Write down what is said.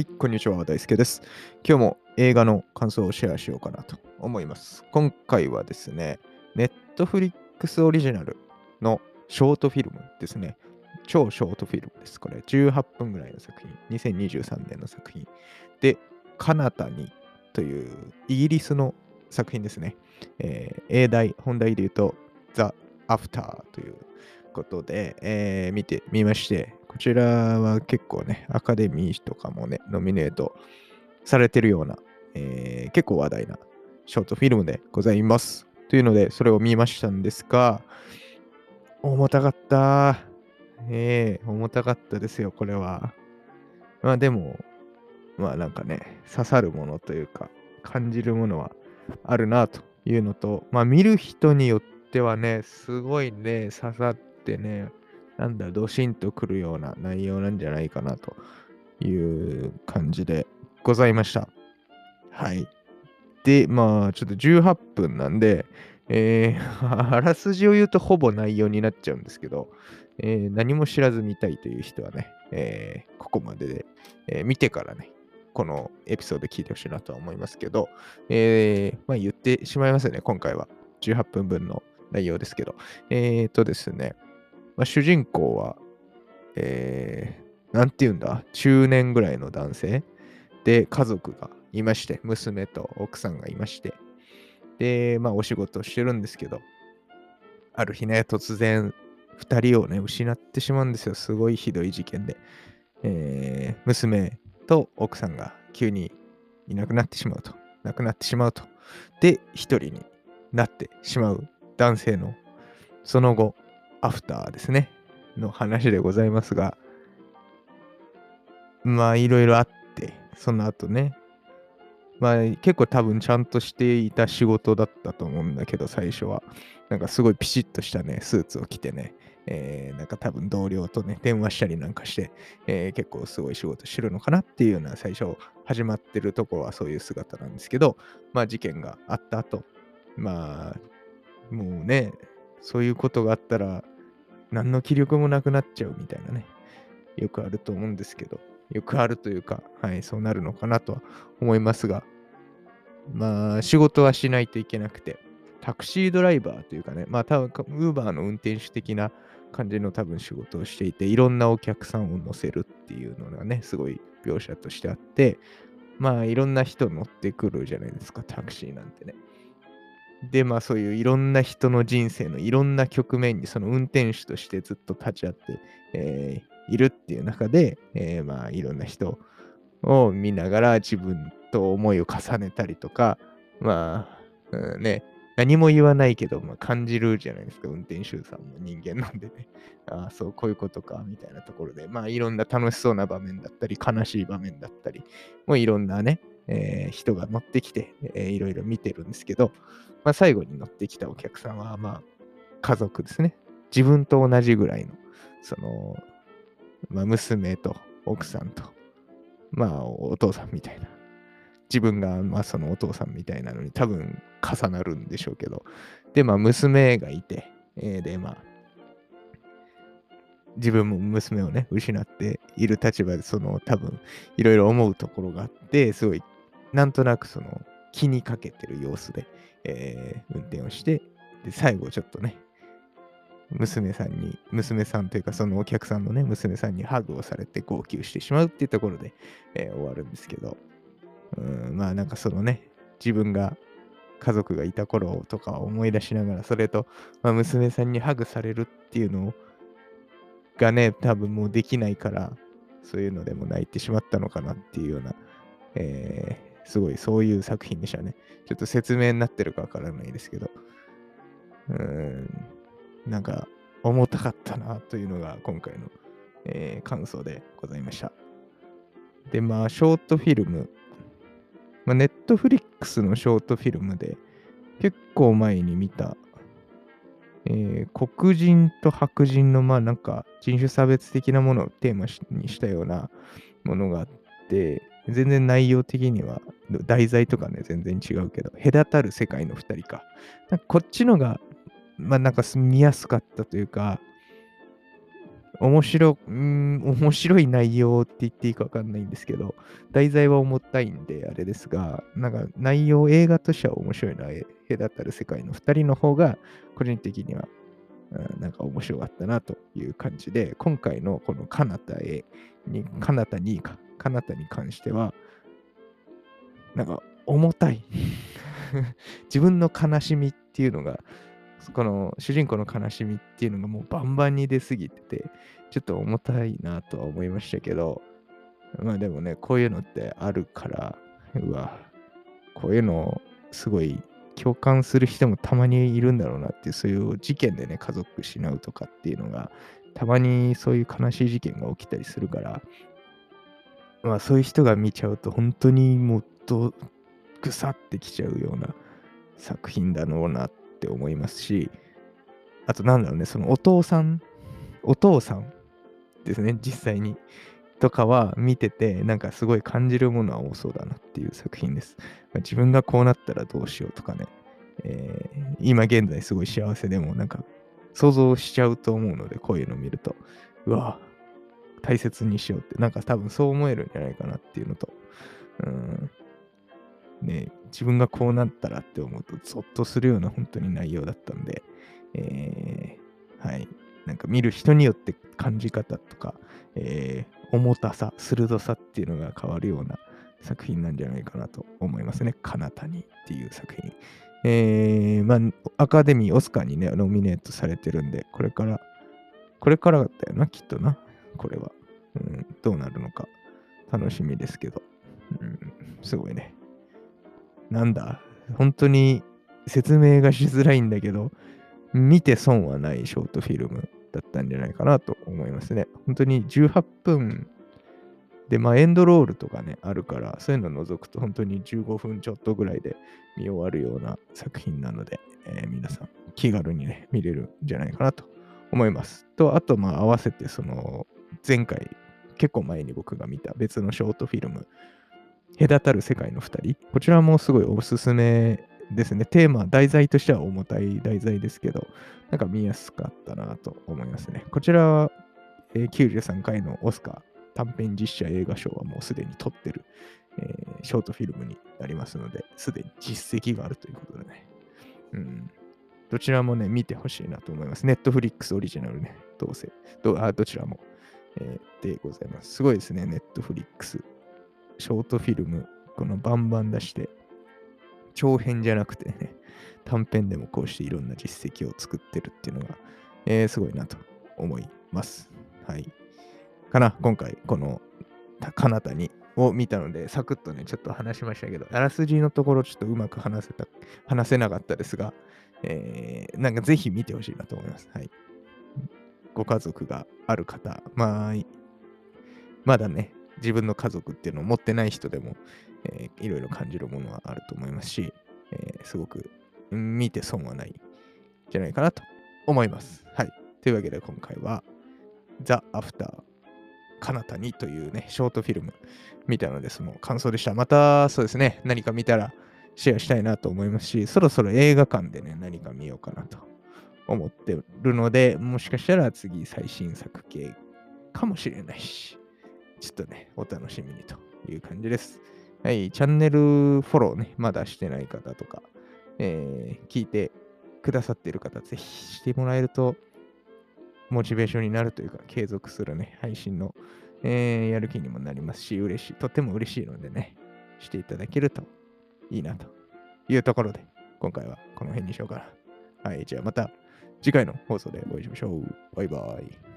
はい、こんにちは、大輔です。今日も映画の感想をシェアしようかなと思います。今回はですね、Netflix オリジナルのショートフィルムですね。超ショートフィルムです。これ、18分ぐらいの作品。2023年の作品。で、カナタにというイギリスの作品ですね。えー英題、本題で言うと、The After ということで、えー見てみまして、こちらは結構ね、アカデミーとかもね、ノミネートされてるような、えー結構話題なショートフィルムでございます。というので、それを見ましたんですが、重たかった。ええ重たかったですよ、これは。まあでも、まあなんかね、刺さるものというか、感じるものはあるなというのと、まあ見る人によってはね、すごいね、刺さってね、なんだ、ドシンとくるような内容なんじゃないかなという感じでございました。はい。で、まあ、ちょっと18分なんで、えー あらすじを言うとほぼ内容になっちゃうんですけど、えー何も知らず見たいという人はね、えーここまでで、えー見てからね、このエピソード聞いてほしいなとは思いますけど、えーまあ言ってしまいますよね、今回は。18分分の内容ですけど。えーとですね、まあ、主人公は、えー、なんて言うんだ、中年ぐらいの男性で家族がいまして、娘と奥さんがいまして、で、まあお仕事をしてるんですけど、ある日ね、突然、2人をね、失ってしまうんですよ。すごいひどい事件で。えー娘と奥さんが急にいなくなってしまうと。亡くなってしまうと。で、一人になってしまう男性の、その後、アフターですね、の話でございますが、まあ、いろいろあって、その後ね、まあ、結構多分ちゃんとしていた仕事だったと思うんだけど、最初は。なんかすごいピシッとしたね、スーツを着てね、えーなんか多分同僚とね、電話したりなんかして、えー結構すごい仕事してるのかなっていうような最初始まってるところはそういう姿なんですけど、まあ事件があった後、まあ、もうね、そういうことがあったら、何の気力もなくなっちゃうみたいなね、よくあると思うんですけど、よくあるというか、はい、そうなるのかなとは思いますが、まあ、仕事はしないといけなくて、タクシードライバーというかね、まあ、多分、ウーバーの運転手的な感じの多分仕事をしていて、いろんなお客さんを乗せるっていうのがね、すごい描写としてあって、まあ、いろんな人乗ってくるじゃないですか、タクシーなんてね。で、まあそういういろんな人の人生のいろんな局面にその運転手としてずっと立ち会って、えーいるっていう中で、えーまあいろんな人を見ながら自分と思いを重ねたりとか、まあ、うんね、何も言わないけど、まあ、感じるじゃないですか、運転手さんも人間なんでね。ああ、そう、こういうことか、みたいなところで、まあいろんな楽しそうな場面だったり、悲しい場面だったり、もういろんなね、えー人が乗ってきて、えーいろいろ見てるんですけど、まあ、最後に乗ってきたお客さんは、まあ、家族ですね。自分と同じぐらいの、その、まあ、娘と奥さんと、まあ、お父さんみたいな。自分が、まあ、そのお父さんみたいなのに多分重なるんでしょうけど。で、まあ、娘がいて、えーで、まあ、自分も娘をね、失っている立場で、その、多分、いろいろ思うところがあって、すごい、なんとなくその、気にかけてる様子で、えー運転をして、で、最後ちょっとね、娘さんに、娘さんというかそのお客さんのね、娘さんにハグをされて号泣してしまうっていうところで、えー終わるんですけど、うん、まあなんかそのね、自分が家族がいた頃とかを思い出しながら、それと、まあ、娘さんにハグされるっていうのがね、多分もうできないから、そういうのでも泣いてしまったのかなっていうような、えーすごいそういう作品でしたね。ちょっと説明になってるかわからないですけど、うーん、なんか重たかったなというのが今回の、えー感想でございました。で、まあ、ショートフィルム、まあ、ネットフリックスのショートフィルムで結構前に見た、えー黒人と白人のまあなんか人種差別的なものをテーマにしたようなものがあって、全然内容的には題材とかね全然違うけど、隔たる世界の2人か。なんかこっちのが、まあなんか見やすかったというか、面白、ん、面白い内容って言っていいかわかんないんですけど、題材は重たいんであれですが、なんか内容、映画としては面白いのは、隔たる世界の2人の方が、個人的には、なんか面白かったなという感じで、今回のこのカナタへに、カナタにか、カナタに関しては、なんか重たい。自分の悲しみっていうのが、この主人公の悲しみっていうのがもうバンバンに出すぎてて、ちょっと重たいなとは思いましたけど、まあでもね、こういうのってあるから、うわ、こういうのすごい共感する人もたまにいるんだろうなっていう、そういう事件でね、家族失うとかっていうのが、たまにそういう悲しい事件が起きたりするから、まあそういう人が見ちゃうと本当にもうどぐさってきちゃうような作品だろうなって思いますし、あとなんだろうね、そのお父さん、お父さんですね、実際に。とかは見てて、なんかすごい感じるものは多そうだなっていう作品です。まあ、自分がこうなったらどうしようとかね、えー、今現在すごい幸せでもなんか想像しちゃうと思うので、こういうの見ると、うわ大切にしようって、なんか多分そう思えるんじゃないかなっていうのと、うん、ね、自分がこうなったらって思うと、ゾッとするような本当に内容だったんで、えー、はい。なんか見る人によって感じ方とか、えー、重たさ、鋭さっていうのが変わるような作品なんじゃないかなと思いますね。かなたにっていう作品。えー、まあ、アカデミー、オスカーにね、ノミネートされてるんで、これから、これからだったよな、きっとな。これは。うん、どうなるのか楽しみですけど。うん、すごいね。なんだ、本当に説明がしづらいんだけど、見て損はないショートフィルムだったんじゃないかなと思いますね。本当に18分で、まあエンドロールとかね、あるから、そういうのを除くと本当に15分ちょっとぐらいで見終わるような作品なので、えー、皆さん気軽にね、見れるんじゃないかなと思います。と、あと、まあ合わせてその前回、結構前に僕が見た別のショートフィルム、隔たる世界の2人。こちらもすごいおすすめですね。テーマ、題材としては重たい題材ですけど、なんか見やすかったなと思いますね。こちらは、えー、93回のオスカー短編実写映画賞はもうすでに撮ってる、えー、ショートフィルムになりますので、すでに実績があるということでね。うん。どちらもね、見てほしいなと思います。ネットフリックスオリジナルね、どうせ。どあどちらも、えー、でございます。すごいですね、ネットフリックスショートフィルム、このバンバン出して、長編じゃなくてね、短編でもこうしていろんな実績を作ってるっていうのが、えー、すごいなと思います。はい。かな、今回、この、かなたにを見たので、サクッとね、ちょっと話しましたけど、あらすじのところちょっとうまく話せた、話せなかったですが、えー、なんかぜひ見てほしいなと思います。はい。ご家族がある方、まあ、まだね、自分の家族っていうのを持ってない人でも、えー、いろいろ感じるものはあると思いますし、えー、すごく見て損はないんじゃないかなと思います。はい。というわけで今回は The After かなたにというね、ショートフィルム見たので、その感想でした。またそうですね、何か見たらシェアしたいなと思いますし、そろそろ映画館でね、何か見ようかなと思ってるので、もしかしたら次最新作系かもしれないし、ちょっとね、お楽しみにという感じです。はい、チャンネルフォローね、まだしてない方とか、えー、聞いてくださっている方、ぜひしてもらえると、モチベーションになるというか、継続するね、配信の、えー、やる気にもなりますし、嬉しい、とっても嬉しいのでね、していただけるといいなというところで、今回はこの辺にしようかな。はい、じゃあまた次回の放送でお会いしましょう。バイバイ。